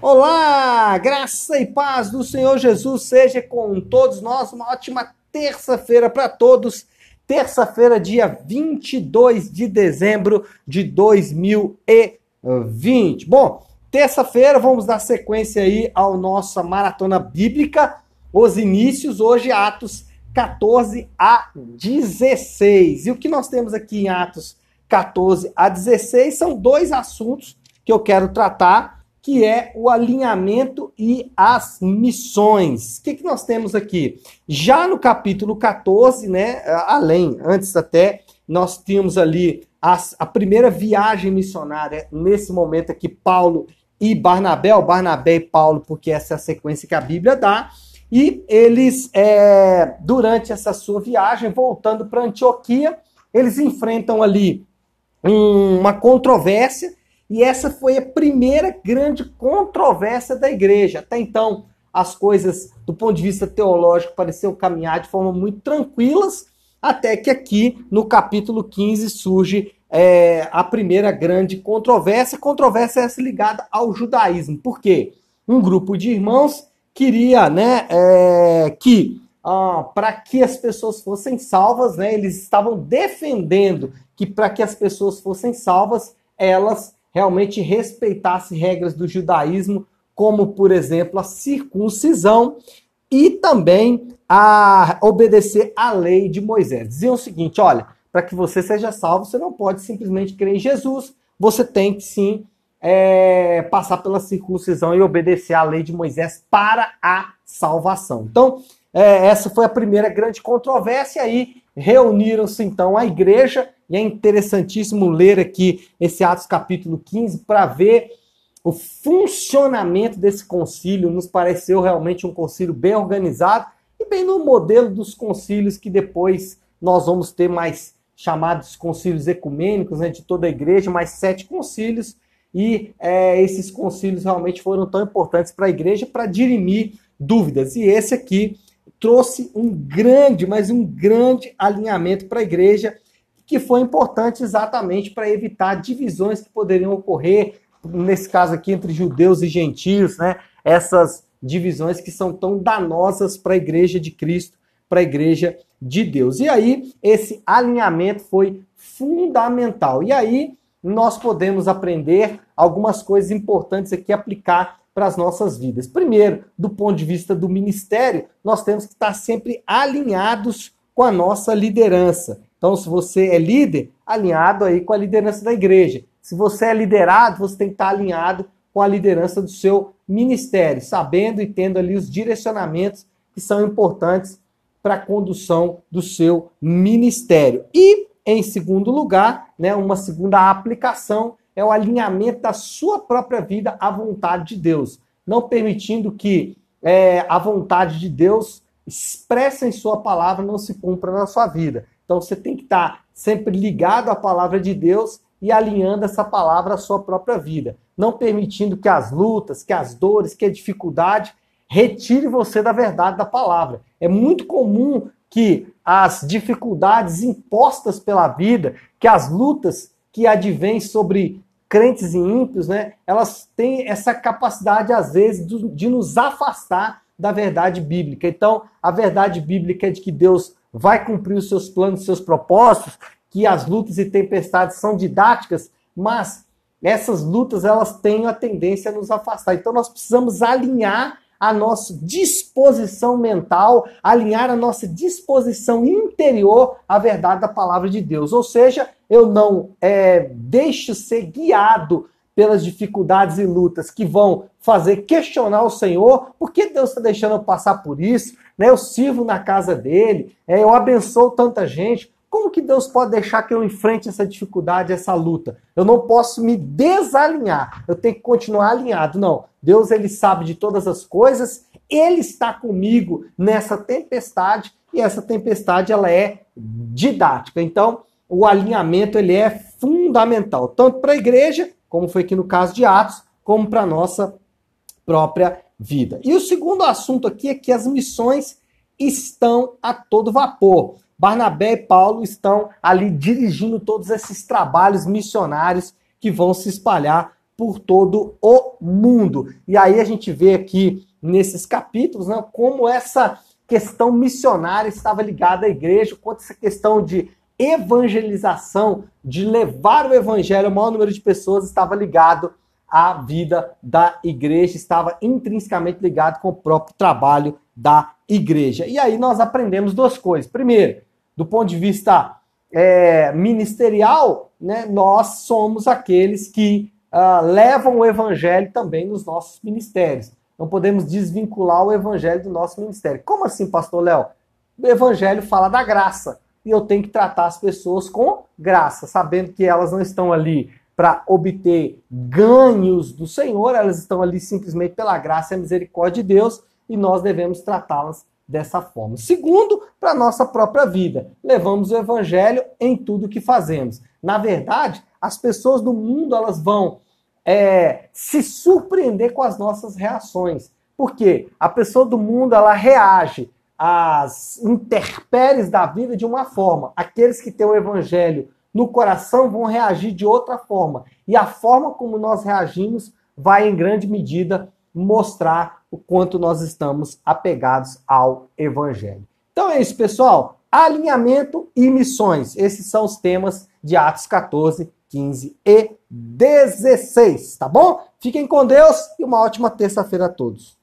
Olá, graça e paz do Senhor Jesus seja com todos nós. Uma ótima terça-feira para todos. Terça-feira, dia 22 de dezembro de 2020. Bom, terça-feira vamos dar sequência aí ao nossa maratona bíblica. Os inícios hoje Atos 14 a 16. E o que nós temos aqui em Atos 14 a 16 são dois assuntos que eu quero tratar que é o alinhamento e as missões. O que, que nós temos aqui? Já no capítulo 14, né, além, antes até, nós tínhamos ali a, a primeira viagem missionária, nesse momento aqui, Paulo e Barnabé, o Barnabé e Paulo, porque essa é a sequência que a Bíblia dá. E eles, é, durante essa sua viagem, voltando para Antioquia, eles enfrentam ali uma controvérsia e essa foi a primeira grande controvérsia da igreja. Até então, as coisas, do ponto de vista teológico, pareciam caminhar de forma muito tranquilas, até que aqui, no capítulo 15, surge é, a primeira grande controvérsia. Controvérsia essa ligada ao judaísmo. Por quê? Um grupo de irmãos queria né, é, que, ah, para que as pessoas fossem salvas, né, eles estavam defendendo que, para que as pessoas fossem salvas, elas realmente respeitasse regras do judaísmo, como, por exemplo, a circuncisão e também a obedecer à lei de Moisés. Diziam o seguinte: olha, para que você seja salvo, você não pode simplesmente crer em Jesus, você tem que sim é, passar pela circuncisão e obedecer à lei de Moisés para a salvação. Então, é, essa foi a primeira grande controvérsia, aí reuniram-se então a igreja e é interessantíssimo ler aqui esse Atos capítulo 15 para ver o funcionamento desse concílio. Nos pareceu realmente um concílio bem organizado e bem no modelo dos concílios que depois nós vamos ter mais chamados concílios ecumênicos né, de toda a igreja, mais sete concílios. E é, esses concílios realmente foram tão importantes para a igreja para dirimir dúvidas. E esse aqui trouxe um grande, mas um grande alinhamento para a igreja que foi importante exatamente para evitar divisões que poderiam ocorrer, nesse caso aqui, entre judeus e gentios, né? Essas divisões que são tão danosas para a igreja de Cristo, para a igreja de Deus. E aí, esse alinhamento foi fundamental. E aí, nós podemos aprender algumas coisas importantes aqui aplicar para as nossas vidas. Primeiro, do ponto de vista do ministério, nós temos que estar sempre alinhados com a nossa liderança. Então, se você é líder, alinhado aí com a liderança da igreja. Se você é liderado, você tem que estar alinhado com a liderança do seu ministério, sabendo e tendo ali os direcionamentos que são importantes para a condução do seu ministério. E, em segundo lugar, né, uma segunda aplicação é o alinhamento da sua própria vida à vontade de Deus, não permitindo que é, a vontade de Deus expressa em sua palavra não se cumpra na sua vida. Então você tem que estar sempre ligado à palavra de Deus e alinhando essa palavra à sua própria vida, não permitindo que as lutas, que as dores, que a dificuldade retire você da verdade da palavra. É muito comum que as dificuldades impostas pela vida, que as lutas que advêm sobre crentes e ímpios, né, elas têm essa capacidade, às vezes, de nos afastar da verdade bíblica. Então, a verdade bíblica é de que Deus vai cumprir os seus planos, os seus propósitos, que as lutas e tempestades são didáticas, mas essas lutas elas têm a tendência a nos afastar. Então nós precisamos alinhar a nossa disposição mental, alinhar a nossa disposição interior à verdade da palavra de Deus. Ou seja, eu não é, deixo ser guiado pelas dificuldades e lutas que vão fazer questionar o Senhor, por que Deus está deixando eu passar por isso? Né? Eu sirvo na casa dele, é, eu abençoo tanta gente. Como que Deus pode deixar que eu enfrente essa dificuldade, essa luta? Eu não posso me desalinhar, eu tenho que continuar alinhado. Não, Deus ele sabe de todas as coisas, ele está comigo nessa tempestade e essa tempestade ela é didática. Então, o alinhamento ele é fundamental, tanto para a igreja como foi aqui no caso de Atos, como para a nossa própria vida. E o segundo assunto aqui é que as missões estão a todo vapor. Barnabé e Paulo estão ali dirigindo todos esses trabalhos missionários que vão se espalhar por todo o mundo. E aí a gente vê aqui nesses capítulos né, como essa questão missionária estava ligada à igreja, quanto essa questão de evangelização, de levar o evangelho ao maior número de pessoas, estava ligado à vida da igreja, estava intrinsecamente ligado com o próprio trabalho da igreja. E aí nós aprendemos duas coisas. Primeiro, do ponto de vista é, ministerial, né, nós somos aqueles que uh, levam o evangelho também nos nossos ministérios. Não podemos desvincular o evangelho do nosso ministério. Como assim, pastor Léo? O evangelho fala da graça. E eu tenho que tratar as pessoas com graça, sabendo que elas não estão ali para obter ganhos do Senhor, elas estão ali simplesmente pela graça e misericórdia de Deus e nós devemos tratá-las dessa forma. Segundo, para nossa própria vida, levamos o evangelho em tudo que fazemos. Na verdade, as pessoas do mundo elas vão é, se surpreender com as nossas reações. Porque a pessoa do mundo ela reage às intempéries da vida de uma forma. Aqueles que têm o evangelho no coração vão reagir de outra forma. E a forma como nós reagimos vai, em grande medida, mostrar o quanto nós estamos apegados ao evangelho. Então é isso, pessoal. Alinhamento e missões. Esses são os temas de Atos 14, 15 e 16, tá bom? Fiquem com Deus e uma ótima terça-feira a todos.